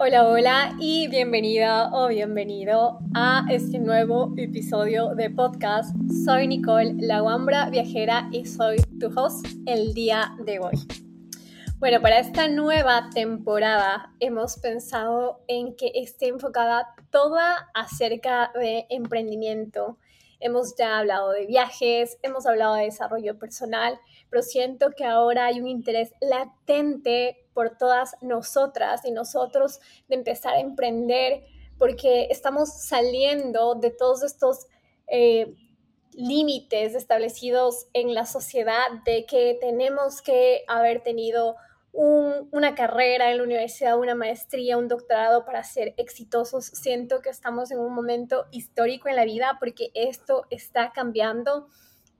Hola, hola y bienvenida o bienvenido a este nuevo episodio de podcast. Soy Nicole, la Guambra viajera y soy tu host el día de hoy. Bueno, para esta nueva temporada hemos pensado en que esté enfocada toda acerca de emprendimiento. Hemos ya hablado de viajes, hemos hablado de desarrollo personal, pero siento que ahora hay un interés latente por todas nosotras y nosotros de empezar a emprender porque estamos saliendo de todos estos eh, límites establecidos en la sociedad de que tenemos que haber tenido una carrera en la universidad, una maestría, un doctorado para ser exitosos. Siento que estamos en un momento histórico en la vida porque esto está cambiando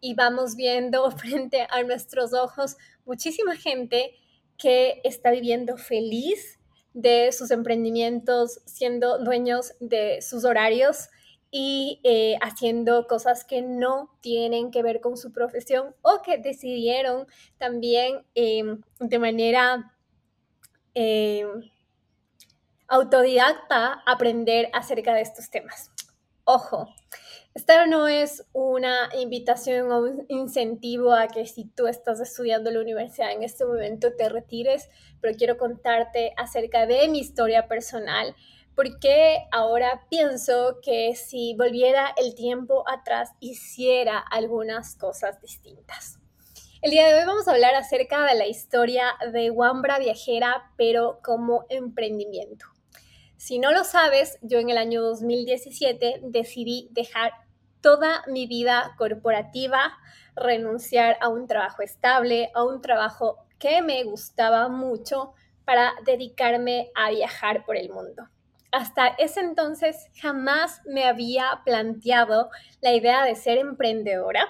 y vamos viendo frente a nuestros ojos muchísima gente que está viviendo feliz de sus emprendimientos, siendo dueños de sus horarios y eh, haciendo cosas que no tienen que ver con su profesión o que decidieron también em, de manera em, autodidacta aprender acerca de estos temas. Ojo, esta no es una invitación o un incentivo a que si tú estás estudiando en la universidad en este momento te retires, pero quiero contarte acerca de mi historia personal, porque ahora pienso que si volviera el tiempo atrás hiciera algunas cosas distintas. El día de hoy vamos a hablar acerca de la historia de Wambra Viajera, pero como emprendimiento. Si no lo sabes, yo en el año 2017 decidí dejar toda mi vida corporativa, renunciar a un trabajo estable, a un trabajo que me gustaba mucho para dedicarme a viajar por el mundo. Hasta ese entonces jamás me había planteado la idea de ser emprendedora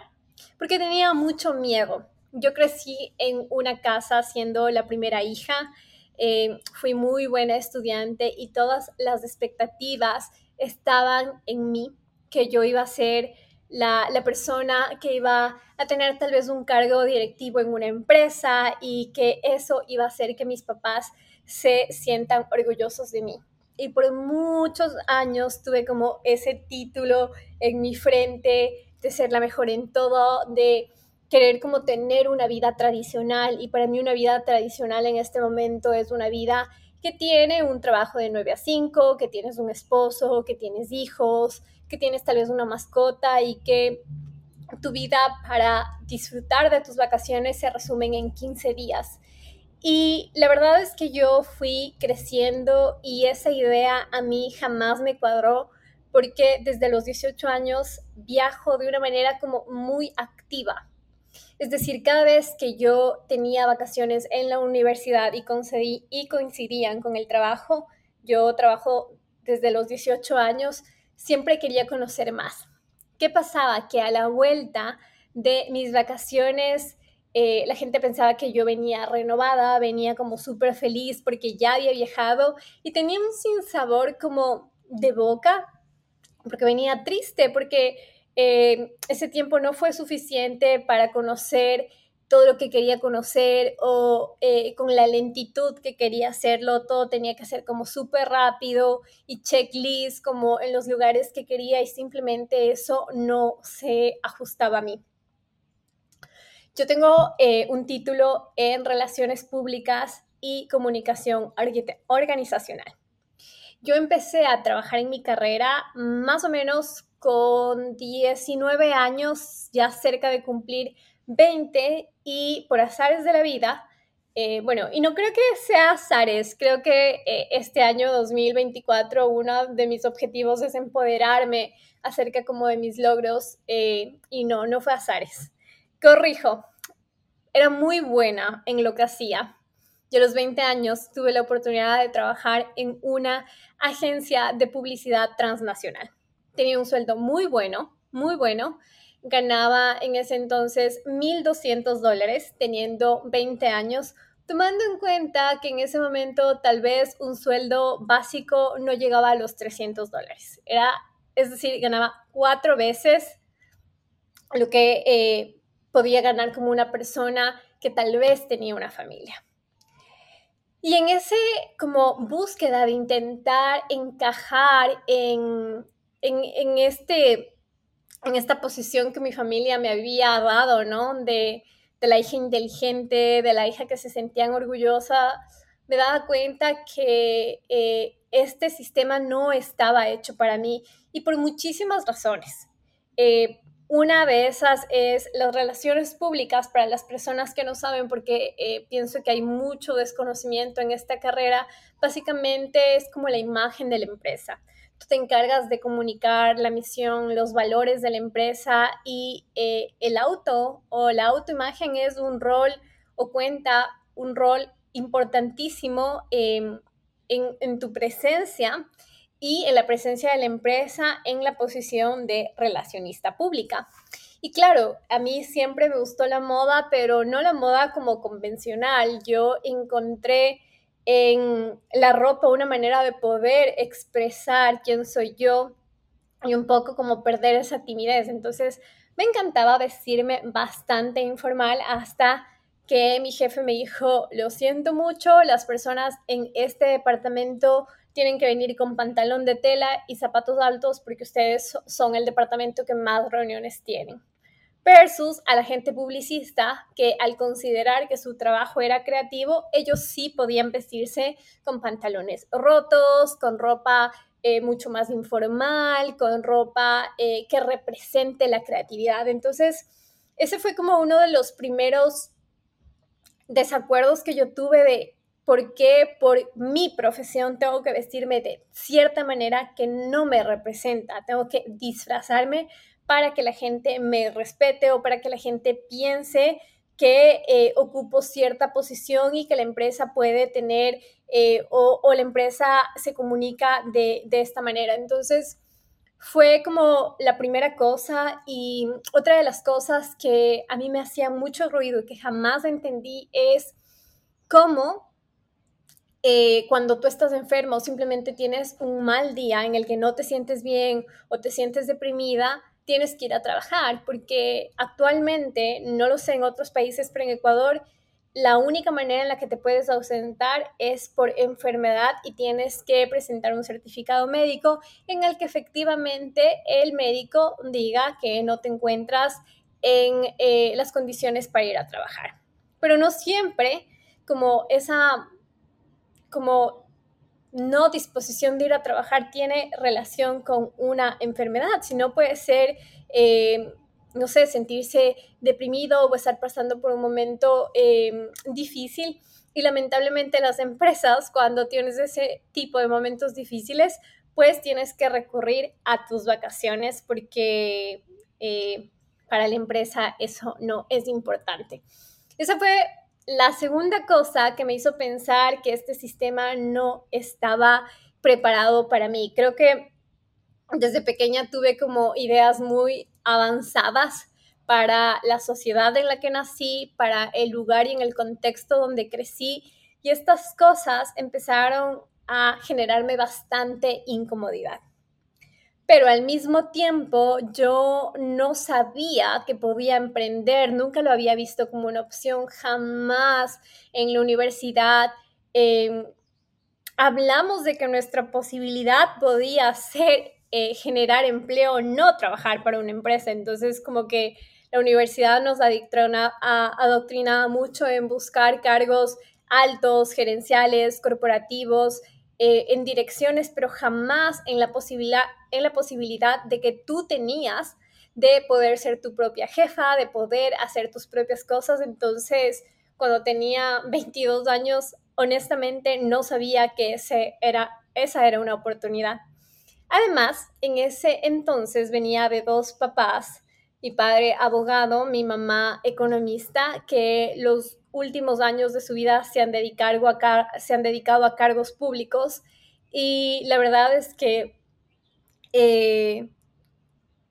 porque tenía mucho miedo. Yo crecí en una casa siendo la primera hija, eh, fui muy buena estudiante y todas las expectativas estaban en mí que yo iba a ser la, persona que iba a tener tal vez un cargo directivo en una empresa y que eso iba a hacer que mis papás se sientan orgullosos de mí. Y por muchos años tuve como ese título en mi frente de ser la mejor en todo, de querer como tener una vida tradicional. Y para mí una vida tradicional en este momento es una vida que tiene un trabajo de 9 a 5, que tienes un esposo, que tienes hijos, que tienes tal vez una mascota y que tu vida para disfrutar de tus vacaciones se resumen en 15 días. Y la verdad es que yo fui creciendo y esa idea a mí jamás me cuadró porque desde los 18 años viajo de una manera como muy activa. Es decir, cada vez que yo tenía vacaciones en la universidad y, y coincidían con el trabajo, yo trabajo desde los 18 años, siempre quería conocer más. ¿Qué pasaba? Que a la vuelta de mis vacaciones, eh, la gente pensaba que yo venía renovada, venía como súper feliz porque ya había viajado y tenía un sinsabor como de boca, porque venía triste, porque eh, ese tiempo no fue suficiente para conocer todo lo que quería conocer o eh, con la lentitud que quería hacerlo, todo tenía que ser como súper rápido y checklist como en los lugares que quería y simplemente eso no se ajustaba a mí. Yo tengo eh, un título en Relaciones Públicas y Comunicación Organizacional. Yo empecé a trabajar en mi carrera más o menos con 19 años, ya cerca de cumplir 20 y por azares de la vida, eh, bueno, y no creo que sea azares, creo que eh, este año 2024 uno de mis objetivos es empoderarme acerca como de mis logros eh, y no, no fue azares. Corrijo, era muy buena en lo que hacía. Yo a los 20 años tuve la oportunidad de trabajar en una agencia de publicidad transnacional. Tenía un sueldo muy bueno, muy bueno, ganaba en ese entonces 1.200 dólares teniendo 20 años, tomando en cuenta que en ese momento tal vez un sueldo básico no llegaba a los 300 dólares. Era, es decir, ganaba cuatro veces lo que eh, podía ganar como una persona que tal vez tenía una familia. Y en ese como búsqueda de intentar encajar en, en, este, en esta posición que mi familia me había dado, ¿no? De, de la hija inteligente, de la hija que se sentían orgullosa, me daba cuenta que eh, este sistema no estaba hecho para mí y por muchísimas razones. Eh, una de esas es las relaciones públicas para las personas que no saben, porque eh, pienso que hay mucho desconocimiento en esta carrera. Básicamente es como la imagen de la empresa. Tú te encargas de comunicar la misión, los valores de la empresa y eh, el auto o la autoimagen es un rol o cuenta un rol importantísimo em, en, en tu presencia y en la presencia de la empresa en la posición de relacionista pública. Y claro, a mí siempre me gustó la moda, pero no la moda como convencional. Yo encontré en la ropa una manera de poder expresar quién soy yo y un poco como perder esa timidez. Entonces, me encantaba vestirme bastante informal hasta que mi jefe me dijo, lo siento mucho, las personas en este departamento tienen que venir con pantalón de tela y zapatos altos porque ustedes son el departamento que más reuniones tienen. Versus a la gente publicista que al considerar que su trabajo era creativo, ellos sí podían vestirse con pantalones rotos, con ropa eh, mucho más informal, con ropa eh, que represente la creatividad. Entonces, ese fue como uno de los primeros desacuerdos que yo tuve de por qué por mi profesión tengo que vestirme de cierta manera que no me representa, tengo que disfrazarme para que la gente me respete o para que la gente piense que eh, ocupo cierta posición y que la empresa puede tener eh, o, la empresa se comunica de, de esta manera. Entonces, fue como la primera cosa y otra de las cosas que a mí me hacía mucho ruido y que jamás entendí es cómo eh, cuando tú estás enfermo o simplemente tienes un mal día en el que no te sientes bien o te sientes deprimida, tienes que ir a trabajar, porque actualmente, no lo sé en otros países, pero en Ecuador la única manera en la que te puedes ausentar es por enfermedad y tienes que presentar un certificado médico en el que efectivamente el médico diga que no te encuentras en eh, las condiciones para ir a trabajar. Pero no siempre como esa como no disposición de ir a trabajar tiene relación con una enfermedad, sino puede ser eh, no sé, sentirse deprimido o estar pasando por un momento em, difícil. Y lamentablemente las empresas, cuando tienes ese tipo de momentos difíciles, pues tienes que recurrir a tus vacaciones porque eh, para la empresa eso no es importante. Esa fue la segunda cosa que me hizo pensar que este sistema no estaba preparado para mí. Creo que desde pequeña tuve como ideas muy avanzadas para la sociedad en la que nací, para el lugar y en el contexto donde crecí. Y estas cosas empezaron a generarme bastante incomodidad. Pero al mismo tiempo yo no sabía que podía emprender, nunca lo había visto como una opción, jamás en la universidad. Em, hablamos de que nuestra posibilidad podía ser eh, generar empleo, no trabajar para una empresa. Entonces, como que la universidad nos adoctrina, mucho en buscar cargos altos, gerenciales, corporativos, eh, en direcciones, pero jamás en la, posibilidad, en la posibilidad de que tú tenías de poder ser tu propia jefa, de poder hacer tus propias cosas. Entonces, cuando tenía 22 años, honestamente no sabía que ese era, esa era una oportunidad. Además, en ese entonces venía de dos papás, mi padre abogado, mi mamá economista, que los últimos años de su vida se han dedicado a, se han dedicado a cargos públicos y la verdad es que eh,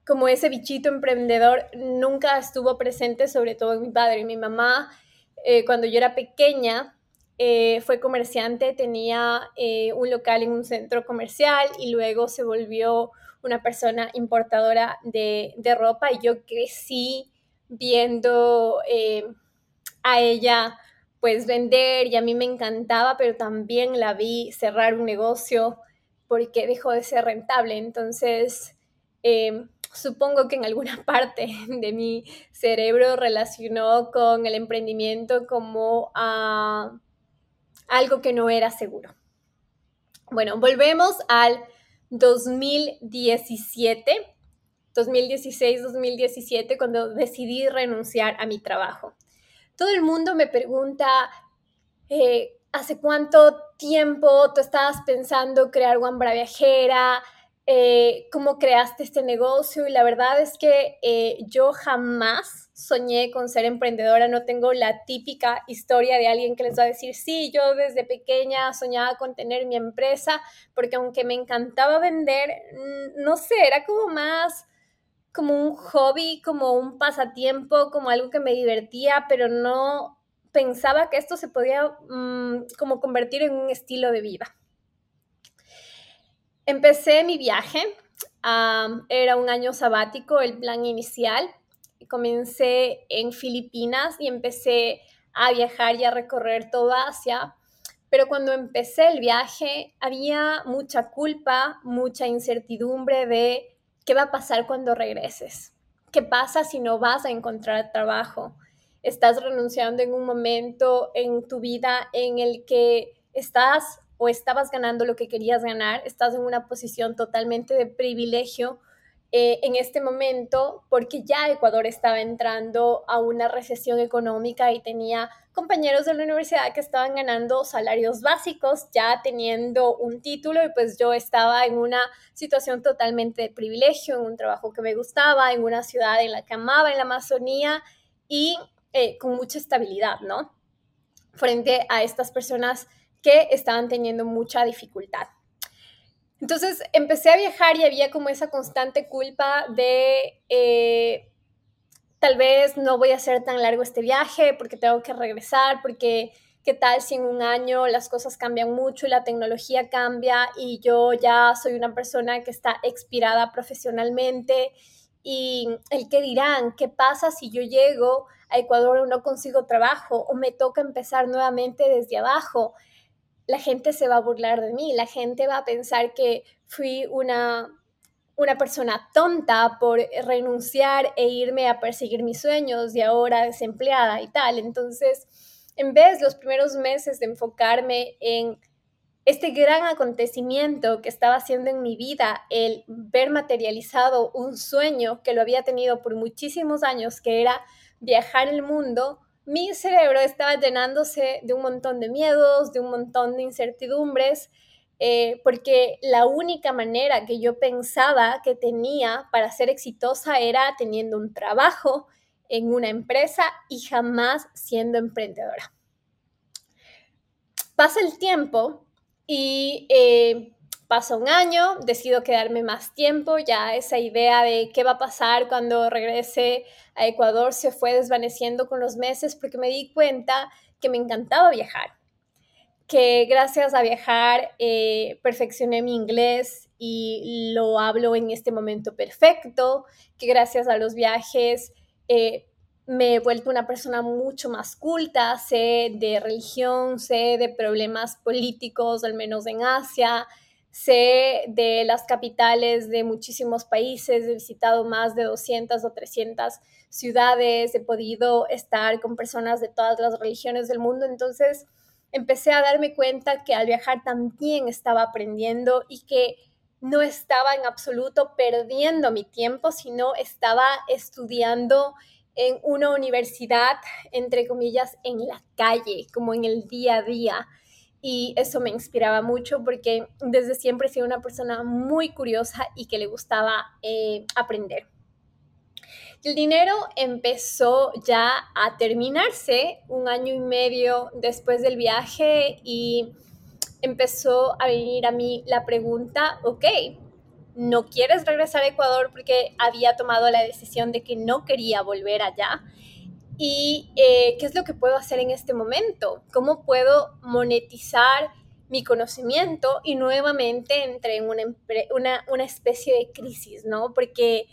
como ese bichito emprendedor nunca estuvo presente, sobre todo en mi padre y mi mamá. Eh, cuando yo era pequeña, eh, fue comerciante, tenía un local en un centro comercial y luego se volvió una persona importadora de, ropa y yo crecí viendo a ella pues vender y a mí me encantaba, pero también la vi cerrar un negocio porque dejó de ser rentable. Entonces, em, supongo que en alguna parte de mi cerebro relacionó con el emprendimiento como algo que no era seguro. Bueno, volvemos al 2017, 2016-2017, cuando decidí renunciar a mi trabajo. Todo el mundo me pregunta, eh, ¿hace cuánto tiempo tú estabas pensando crear Wambra Viajera? Eh, ¿Cómo creaste este negocio? Y la verdad es que eh, yo jamás soñé con ser emprendedora, no tengo la típica historia de alguien que les va a decir, sí, yo desde pequeña soñaba con tener mi empresa, porque aunque me encantaba vender, mm, no sé, era como más como un hobby, como un pasatiempo, como algo que me divertía, pero no pensaba que esto se podía mm, como convertir en un estilo de vida. Empecé mi viaje, era un año sabático, el plan inicial, comencé en Filipinas y empecé a viajar y a recorrer toda Asia. Pero cuando empecé el viaje había mucha culpa, mucha incertidumbre de qué va a pasar cuando regreses. ¿Qué pasa si no vas a encontrar trabajo? Estás renunciando en un momento en tu vida en el que estás o estabas ganando lo que querías ganar, estás en una posición totalmente de privilegio eh, en este momento porque ya Ecuador estaba entrando a una recesión económica y tenía compañeros de la universidad que estaban ganando salarios básicos, ya teniendo un título y pues yo estaba en una situación totalmente de privilegio, en un trabajo que me gustaba, en una ciudad en la que amaba, en la Amazonía y eh, con mucha estabilidad, ¿no? Frente a estas personas que estaban teniendo mucha dificultad. Entonces empecé a viajar y había como esa constante culpa de eh, tal vez no voy a hacer tan largo este viaje porque tengo que regresar, porque qué tal si en un año las cosas cambian mucho y la tecnología cambia y yo ya soy una persona que está expirada profesionalmente y el que dirán, ¿qué pasa si yo llego a Ecuador y no consigo trabajo o me toca empezar nuevamente desde abajo? la gente se va a burlar de mí, la gente va a pensar que fui una, una persona tonta por renunciar e irme a perseguir mis sueños y ahora desempleada y tal. Entonces, en vez los primeros meses de enfocarme en este gran acontecimiento que estaba haciendo en mi vida, el ver materializado un sueño que lo había tenido por muchísimos años, que era viajar el mundo, mi cerebro estaba llenándose de un montón de miedos, de un montón de incertidumbres, eh, porque la única manera que yo pensaba que tenía para ser exitosa era teniendo un trabajo en una empresa y jamás siendo emprendedora. Pasa el tiempo y eh, Pasa un año, decido quedarme más tiempo, ya esa idea de qué va a pasar cuando regrese a Ecuador se fue desvaneciendo con los meses porque me di cuenta que me encantaba viajar, que gracias a viajar eh, perfeccioné mi inglés y lo hablo en este momento perfecto, que gracias a los viajes eh, me he vuelto una persona mucho más culta, sé de religión, sé de problemas políticos, al menos en Asia, Sé de las capitales de muchísimos países, he visitado más de 200 o 300 ciudades, he podido estar con personas de todas las religiones del mundo, entonces empecé a darme cuenta que al viajar también estaba aprendiendo y que no estaba en absoluto perdiendo mi tiempo, sino estaba estudiando en una universidad, entre comillas, en la calle, como en el día a día y eso me inspiraba mucho porque desde siempre he sido una persona muy curiosa y que le gustaba eh, aprender. El dinero empezó ya a terminarse un año y medio después del viaje y empezó a venir a mí la pregunta, ok, ¿no quieres regresar a Ecuador porque había tomado la decisión de que no quería volver allá? Y eh, qué es lo que puedo hacer en este momento, cómo puedo monetizar mi conocimiento y nuevamente entré en una, una, especie de crisis, ¿no? Porque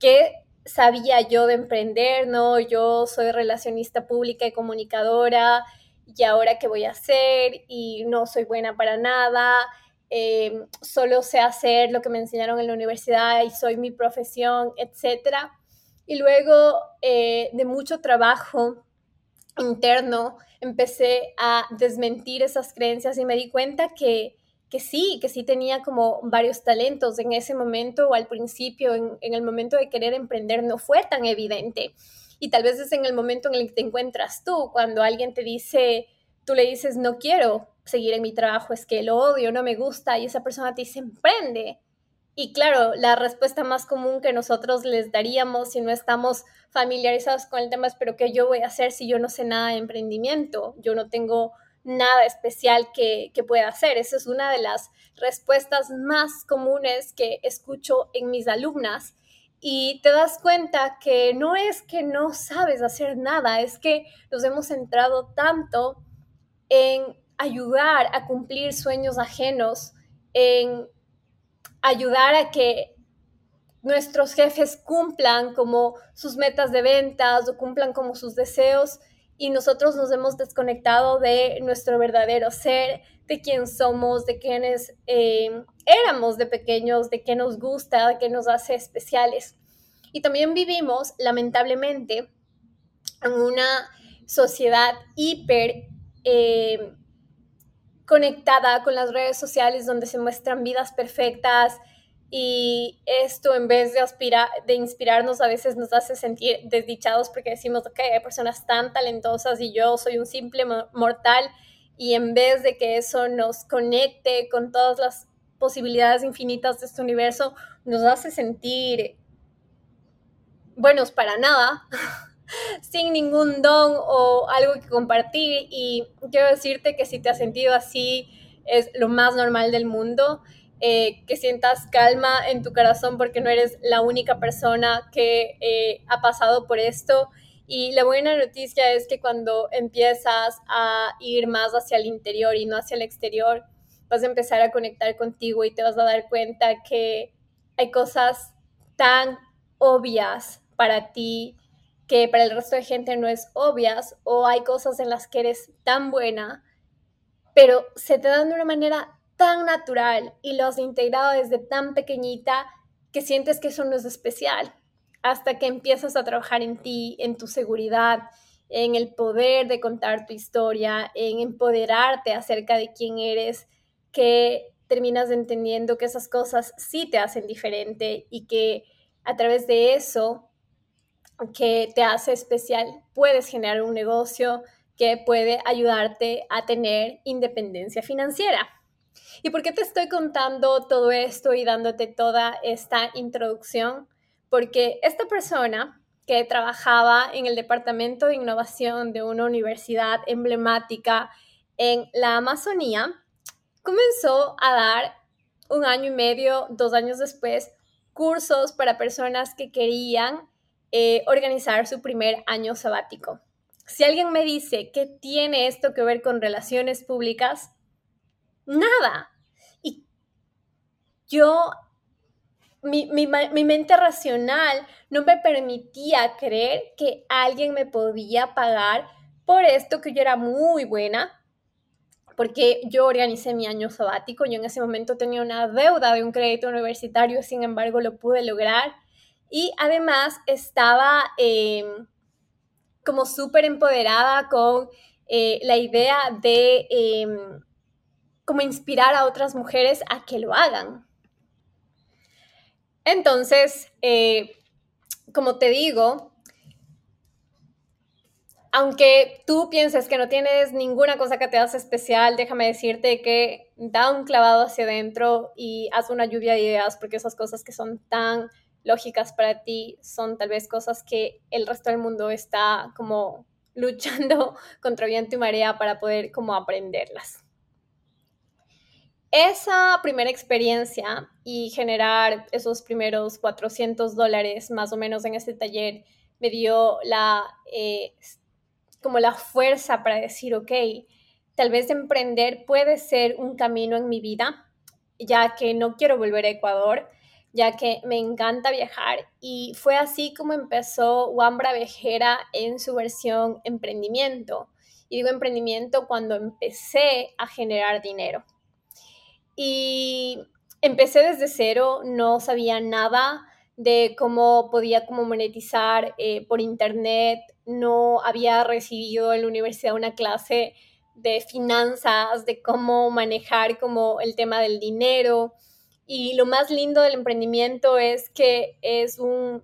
¿qué sabía yo de emprender, ¿no? Yo soy relacionista pública y comunicadora ¿y ahora qué voy a hacer? Y no soy buena para nada, eh, solo sé hacer lo que me enseñaron en la universidad y soy mi profesión, etc. Y luego eh, de mucho trabajo interno, empecé a desmentir esas creencias y me di cuenta que, que sí, que sí tenía como varios talentos en ese momento o al principio, en, en el momento de querer emprender, no fue tan evidente. Y tal vez es en el momento en el que te encuentras tú, cuando alguien te dice, tú le dices, no quiero seguir en mi trabajo, es que lo odio, no me gusta, y esa persona te dice, emprende. Y claro, la respuesta más común que nosotros les daríamos si no estamos familiarizados con el tema es, pero ¿qué yo voy a hacer si yo no sé nada de emprendimiento? Yo no tengo nada especial que, que pueda hacer. Esa es una de las respuestas más comunes que escucho en mis alumnas. Y te das cuenta que no es que no sabes hacer nada, es que nos hemos centrado tanto en ayudar a cumplir sueños ajenos, en ayudar a que nuestros jefes cumplan como sus metas de ventas o cumplan como sus deseos y nosotros nos hemos desconectado de nuestro verdadero ser, de quién somos, de quiénes eh, éramos de pequeños, de qué nos gusta, de qué nos hace especiales. Y también vivimos, lamentablemente, en una sociedad hiper eh, conectada con las redes sociales donde se muestran vidas perfectas y esto en vez de, aspirar, de inspirarnos a veces nos hace sentir desdichados porque decimos, ok, hay personas tan talentosas y yo soy un simple mortal y en vez de que eso nos conecte con todas las posibilidades infinitas de este universo, nos hace sentir buenos para nada. sin ningún don o algo que compartir y quiero decirte que si te has sentido así es lo más normal del mundo, eh, que sientas calma en tu corazón porque no eres la única persona que eh, ha pasado por esto. Y la buena noticia es que cuando empiezas a ir más hacia el interior y no hacia el exterior, vas a empezar a conectar contigo y te vas a dar cuenta que hay cosas tan obvias para ti que para el resto de gente no es obvias o hay cosas en las que eres tan buena, pero se te dan de una manera tan natural y lo has integrado desde tan pequeñita que sientes que eso no es especial hasta que empiezas a trabajar en ti, en tu seguridad, en el poder de contar tu historia, en empoderarte acerca de quién eres, que terminas entendiendo que esas cosas sí te hacen diferente y que a través de eso que te hace especial, puedes generar un negocio que puede ayudarte a tener independencia financiera. ¿Y por qué te estoy contando todo esto y dándote toda esta introducción? Porque esta persona que trabajaba en el departamento de innovación de una universidad emblemática en la Amazonía, comenzó a dar un año y medio, dos años después, cursos para personas que querían eh, organizar su primer año sabático. Si alguien me dice qué tiene esto que ver con relaciones públicas, nada. Y yo, mi, mi, mi mente racional no me permitía creer que alguien me podía pagar por esto que yo era muy buena, porque yo organicé mi año sabático, yo en ese momento tenía una deuda de un crédito universitario, sin embargo lo pude lograr y además estaba em, como súper empoderada con eh, la idea de em, como inspirar a otras mujeres a que lo hagan. Entonces, eh, como te digo, aunque tú pienses que no tienes ninguna cosa que te hace especial, déjame decirte que da un clavado hacia adentro y haz una lluvia de ideas, porque esas cosas que son tan lógicas para ti son tal vez cosas que el resto del mundo está como luchando contra viento y marea para poder como aprenderlas. Esa primera experiencia y generar esos primeros 400 dólares más o menos en este taller me dio la, eh, como la fuerza para decir, ok, tal vez emprender puede ser un camino en mi vida, ya que no quiero volver a Ecuador, ya que me encanta viajar y fue así como empezó Wambra Vejera en su versión emprendimiento. Y digo emprendimiento cuando empecé a generar dinero. Y empecé desde cero, no sabía nada de cómo podía como monetizar eh, por internet, no había recibido en la universidad una clase de finanzas, de cómo manejar como el tema del dinero. Y lo más lindo del emprendimiento es que es un,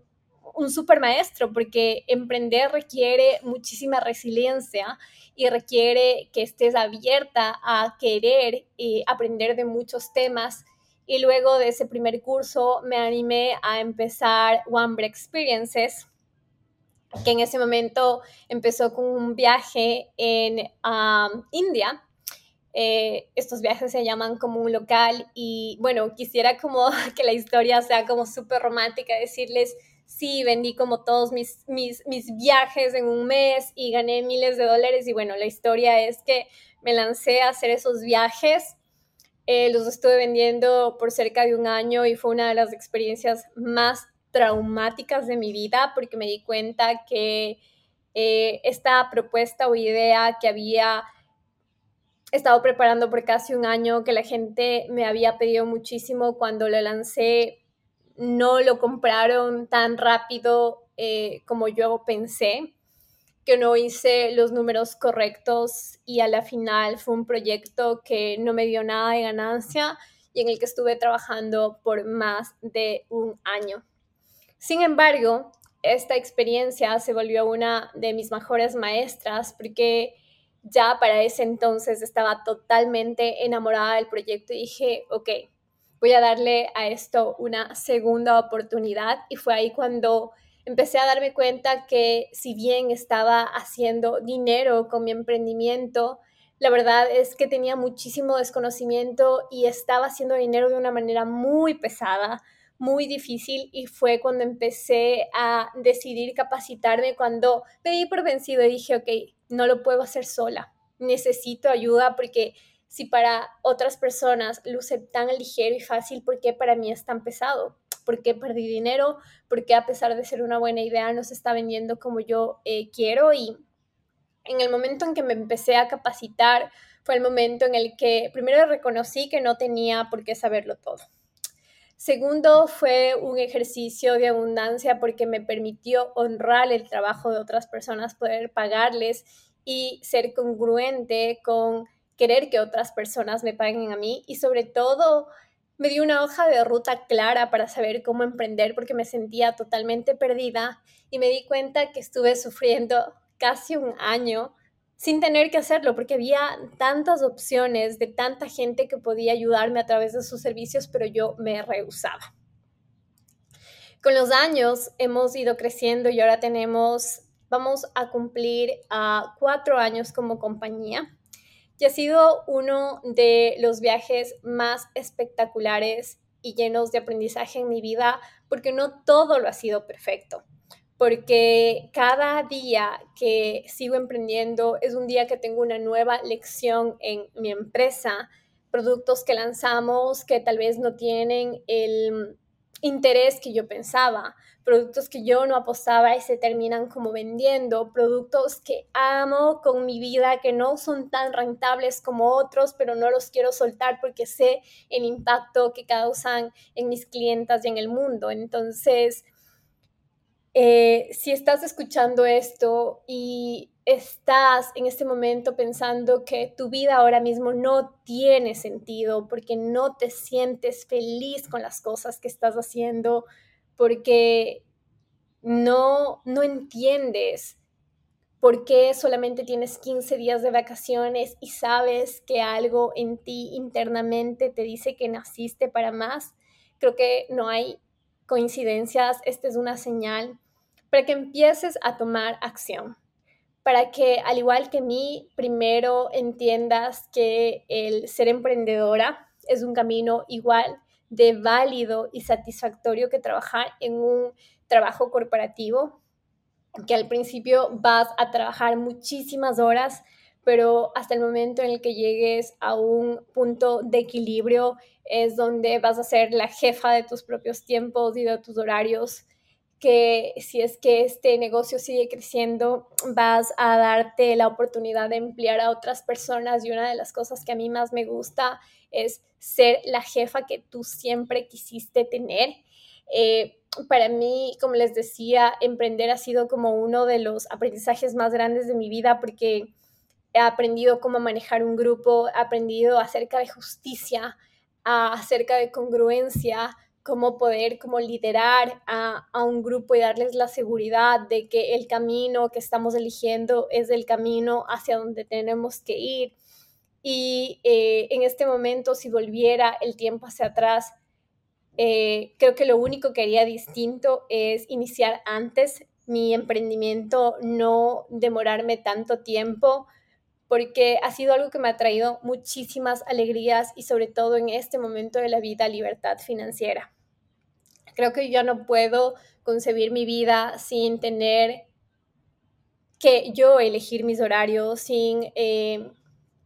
un super maestro, porque emprender requiere muchísima resiliencia y requiere que estés abierta a querer y aprender de muchos temas. Y luego de ese primer curso me animé a empezar One Experiences, que en ese momento empezó con un viaje en um, India. Eh, estos viajes se llaman como un local y bueno, quisiera como que la historia sea como súper romántica, decirles, sí, vendí como todos mis, mis, mis viajes en un mes y gané miles de dólares y bueno, la historia es que me lancé a hacer esos viajes. Eh, los estuve vendiendo por cerca de un año y fue una de las experiencias más traumáticas de mi vida porque me di cuenta que eh, esta propuesta o idea que había estado preparando por casi un año, que la gente me había pedido muchísimo cuando lo lancé, no lo compraron tan rápido eh, como yo pensé, que no hice los números correctos y a la final fue un proyecto que no me dio nada de ganancia y en el que estuve trabajando por más de un año. Sin embargo, esta experiencia se volvió una de mis mejores maestras porque ya para ese entonces estaba totalmente enamorada del proyecto y dije, ok, voy a darle a esto una segunda oportunidad. Y fue ahí cuando empecé a darme cuenta que si bien estaba haciendo dinero con mi emprendimiento, la verdad es que tenía muchísimo desconocimiento y estaba haciendo dinero de una manera muy pesada, muy difícil. Y fue cuando empecé a decidir capacitarme, cuando pedí por vencido y dije, ok, no lo puedo hacer sola, necesito ayuda porque si para otras personas luce tan ligero y fácil, ¿por qué para mí es tan pesado? ¿Por qué perdí dinero? ¿Por qué a pesar de ser una buena idea no se está vendiendo como yo eh, quiero? Y en el momento en que me empecé a capacitar fue el momento en el que primero reconocí que no tenía por qué saberlo todo Segundo, fue un ejercicio de abundancia porque me permitió honrar el trabajo de otras personas, poder pagarles y ser congruente con querer que otras personas me paguen a mí. Y sobre todo me dio una hoja de ruta clara para saber cómo emprender porque me sentía totalmente perdida y me di cuenta que estuve sufriendo casi un año sin tener que hacerlo, porque había tantas opciones de tanta gente que podía ayudarme a través de sus servicios, pero yo me rehusaba. Con los años hemos ido creciendo y ahora tenemos, vamos a cumplir a cuatro años como compañía. Y ha sido uno de los viajes más espectaculares y llenos de aprendizaje en mi vida, porque no todo lo ha sido perfecto porque cada día que sigo emprendiendo es un día que tengo una nueva lección en mi empresa, productos que lanzamos que tal vez no tienen el interés que yo pensaba, productos que yo no apostaba y se terminan como vendiendo, productos que amo con mi vida, que no son tan rentables como otros, pero no los quiero soltar porque sé el impacto que causan en mis clientas y en el mundo. Entonces, eh, si estás escuchando esto y estás en este momento pensando que tu vida ahora mismo no tiene sentido porque no te sientes feliz con las cosas que estás haciendo, porque no, no entiendes por qué solamente tienes 15 días de vacaciones y sabes que algo en ti internamente te dice que naciste para más, creo que no hay coincidencias, esta es una señal para que empieces a tomar acción, para que al igual que mí, primero entiendas que el ser emprendedora es un camino igual de válido y satisfactorio que trabajar en un trabajo corporativo, que al principio vas a trabajar muchísimas horas, pero hasta el momento en el que llegues a un punto de equilibrio es donde vas a ser la jefa de tus propios tiempos y de tus horarios que si es que este negocio sigue creciendo, vas a darte la oportunidad de emplear a otras personas y una de las cosas que a mí más me gusta es ser la jefa que tú siempre quisiste tener. Eh, para mí, como les decía, emprender ha sido como uno de los aprendizajes más grandes de mi vida porque he aprendido cómo manejar un grupo, he aprendido acerca de justicia, acerca de congruencia, cómo poder como liderar a, un grupo y darles la seguridad de que el camino que estamos eligiendo es el camino hacia donde tenemos que ir. Y eh, en este momento, si volviera el tiempo hacia atrás, eh, creo que lo único que haría distinto es iniciar antes mi emprendimiento, no demorarme tanto tiempo, porque ha sido algo que me ha traído muchísimas alegrías y sobre todo en este momento de la vida, libertad financiera. Creo que ya no puedo concebir mi vida sin tener que yo elegir mis horarios, sin eh,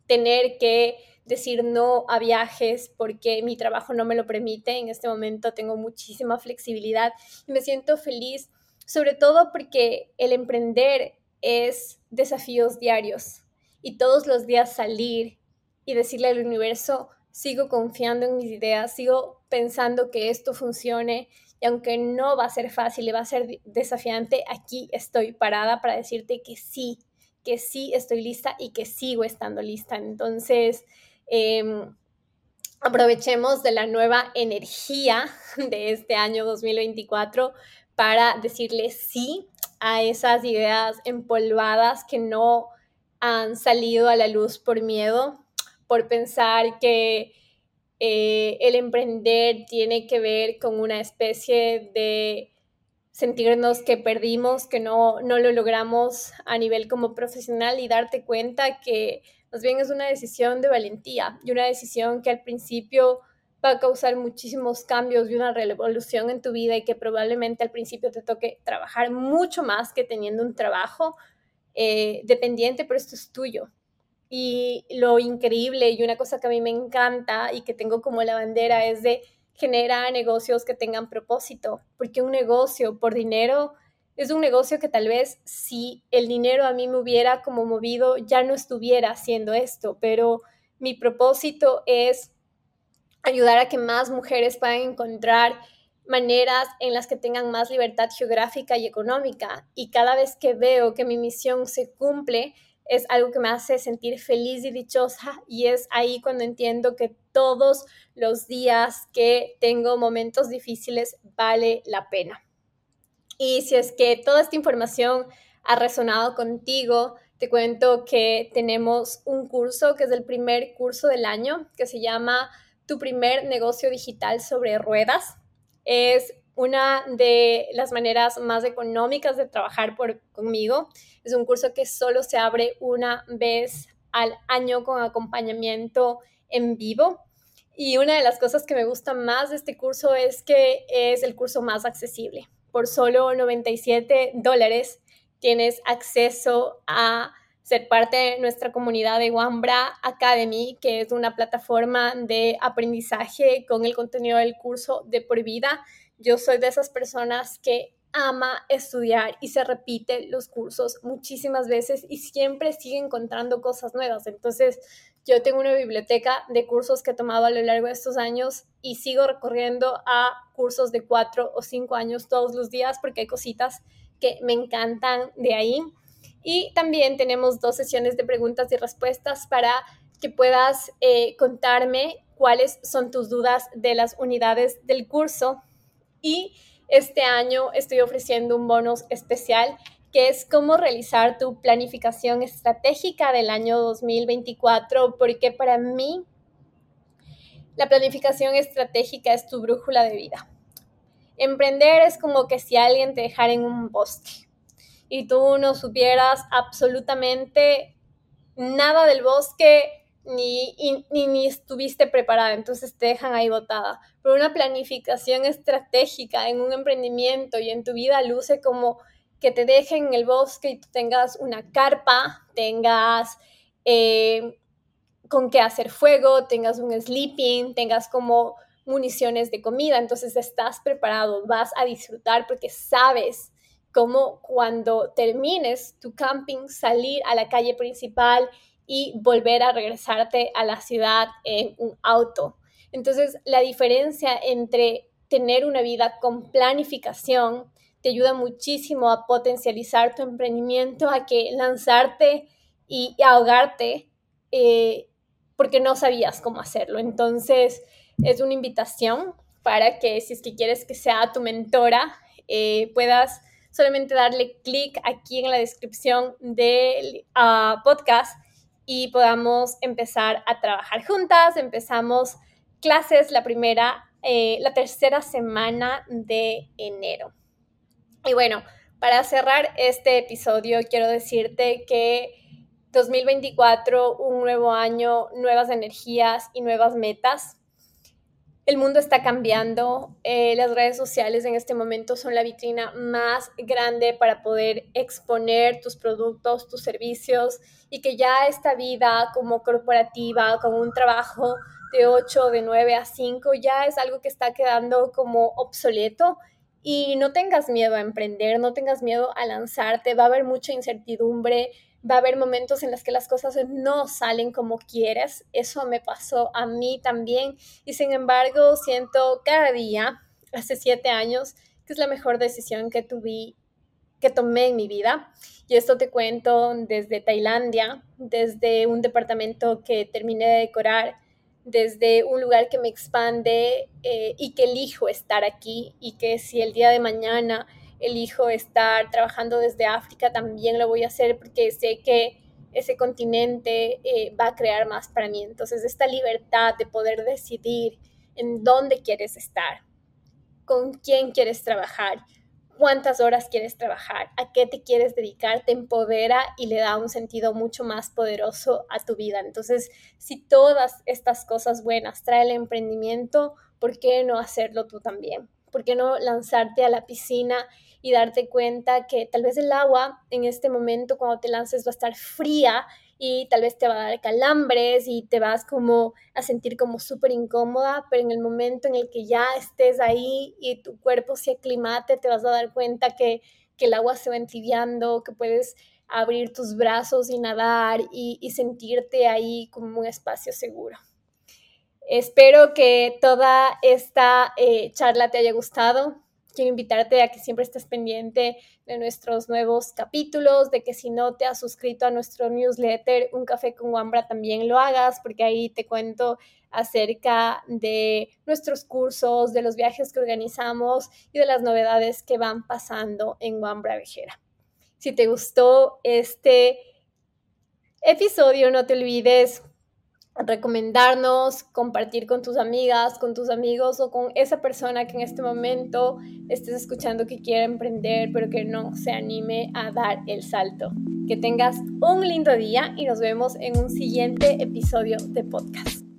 tener que decir no a viajes porque mi trabajo no me lo permite. En este momento tengo muchísima flexibilidad y me siento feliz, sobre todo porque el emprender es desafíos diarios y todos los días salir y decirle al universo, sigo confiando en mis ideas, sigo pensando que esto funcione y aunque no va a ser fácil y va a ser desafiante, aquí estoy parada para decirte que sí, que sí estoy lista y que sigo estando lista. Entonces, em, aprovechemos de la nueva energía de este año 2024 para decirle sí a esas ideas empolvadas que no han salido a la luz por miedo, por pensar que eh, el emprender tiene que ver con una especie de sentirnos que perdimos, que no, no lo logramos a nivel como profesional y darte cuenta que más bien es una decisión de valentía y una decisión que al principio va a causar muchísimos cambios y una revolución en tu vida y que probablemente al principio te toque trabajar mucho más que teniendo un trabajo eh, dependiente, pero esto es tuyo. Y lo increíble y una cosa que a mí me encanta y que tengo como la bandera es de generar negocios que tengan propósito, porque un negocio por dinero es un negocio que tal vez si el dinero a mí me hubiera como movido, ya no estuviera haciendo esto, pero mi propósito es ayudar a que más mujeres puedan encontrar maneras en las que tengan más libertad geográfica y económica. Y cada vez que veo que mi misión se cumple, es algo que me hace sentir feliz y dichosa y es ahí cuando entiendo que todos los días que tengo momentos difíciles vale la pena. Y si es que toda esta información ha resonado contigo, te cuento que tenemos un curso que es el primer curso del año que se llama Tu primer negocio digital sobre ruedas. Es una de las maneras más económicas de trabajar por, conmigo. Es un curso que solo se abre una vez al año con acompañamiento en vivo. Y una de las cosas que me gusta más de este curso es que es el curso más accesible. Por solo 97 dólares tienes acceso a ser parte de nuestra comunidad de Wambra Academy, que es una plataforma de aprendizaje con el contenido del curso de por vida yo soy de esas personas que ama estudiar y se repite los cursos muchísimas veces y siempre sigue encontrando cosas nuevas. Entonces, yo tengo una biblioteca de cursos que he tomado a lo largo de estos años y sigo recorriendo a cursos de cuatro o cinco años todos los días porque hay cositas que me encantan de ahí. Y también tenemos dos sesiones de preguntas y respuestas para que puedas eh, contarme cuáles son tus dudas de las unidades del curso y este año estoy ofreciendo un bonus especial que es cómo realizar tu planificación estratégica del año 2024, porque para mí la planificación estratégica es tu brújula de vida. Emprender es como que si alguien te dejara en un bosque y tú no supieras absolutamente nada del bosque, ni, ni, estuviste preparada, entonces te dejan ahí botada. Pero una planificación estratégica en un emprendimiento y en tu vida luce como que te dejen en el bosque y tengas una carpa, tengas eh, con qué hacer fuego, tengas un sleeping, tengas como municiones de comida, entonces estás preparado, vas a disfrutar porque sabes cómo cuando termines tu camping salir a la calle principal y volver a regresarte a la ciudad en un auto. Entonces, la diferencia entre tener una vida con planificación te ayuda muchísimo a potencializar tu emprendimiento, a que lanzarte y, ahogarte eh, porque no sabías cómo hacerlo. Entonces, es una invitación para que si es que quieres que sea tu mentora, eh, puedas solamente darle clic aquí en la descripción del ah, podcast y podamos empezar a trabajar juntas. Empezamos clases la primera, eh, la tercera semana de enero. Y bueno, para cerrar este episodio, quiero decirte que 2024, un nuevo año, nuevas energías y nuevas metas el mundo está cambiando. Eh, las redes sociales en este momento son la vitrina más grande para poder exponer tus productos, tus servicios y que ya esta vida como corporativa, como un trabajo de 8, de 9 a 5, ya es algo que está quedando como obsoleto. Y no tengas miedo a emprender, no tengas miedo a lanzarte, va a haber mucha incertidumbre, va a haber momentos en los que las cosas no salen como quieres. Eso me pasó a mí también. Y sin embargo, siento cada día, hace siete años, que es la mejor decisión que tuve, que tomé en mi vida. Y esto te cuento desde Tailandia, desde un departamento que terminé de decorar, desde un lugar que me expande eh, y que elijo estar aquí y que si el día de mañana elijo estar trabajando desde África, también lo voy a hacer porque sé que ese continente eh, va a crear más para mí. Entonces, esta libertad de poder decidir en dónde quieres estar, con quién quieres trabajar, cuántas horas quieres trabajar, a qué te quieres dedicar, te empodera y le da un sentido mucho más poderoso a tu vida. Entonces, si todas estas cosas buenas trae el emprendimiento, ¿por qué no hacerlo tú también? ¿Por qué no lanzarte a la piscina y darte cuenta que tal vez el agua en este momento cuando te lances va a estar fría y tal vez te va a dar calambres y te vas como a sentir como súper incómoda, pero en el momento en el que ya estés ahí y tu cuerpo se aclimate, te vas a dar cuenta que, el agua se va entibiando, que puedes abrir tus brazos y nadar y, sentirte ahí como un espacio seguro. Espero que toda esta eh, charla te haya gustado quiero invitarte a que siempre estés pendiente de nuestros nuevos capítulos, de que si no te has suscrito a nuestro newsletter, Un Café con Wambra, también lo hagas, porque ahí te cuento acerca de nuestros cursos, de los viajes que organizamos y de las novedades que van pasando en Wambra Vejera. Si te gustó este episodio, no te olvides recomendarnos, compartir con tus amigas, con tus amigos o con esa persona que en este momento estés escuchando que quiere emprender pero que no se anime a dar el salto. Que tengas un lindo día y nos vemos en un siguiente episodio de podcast.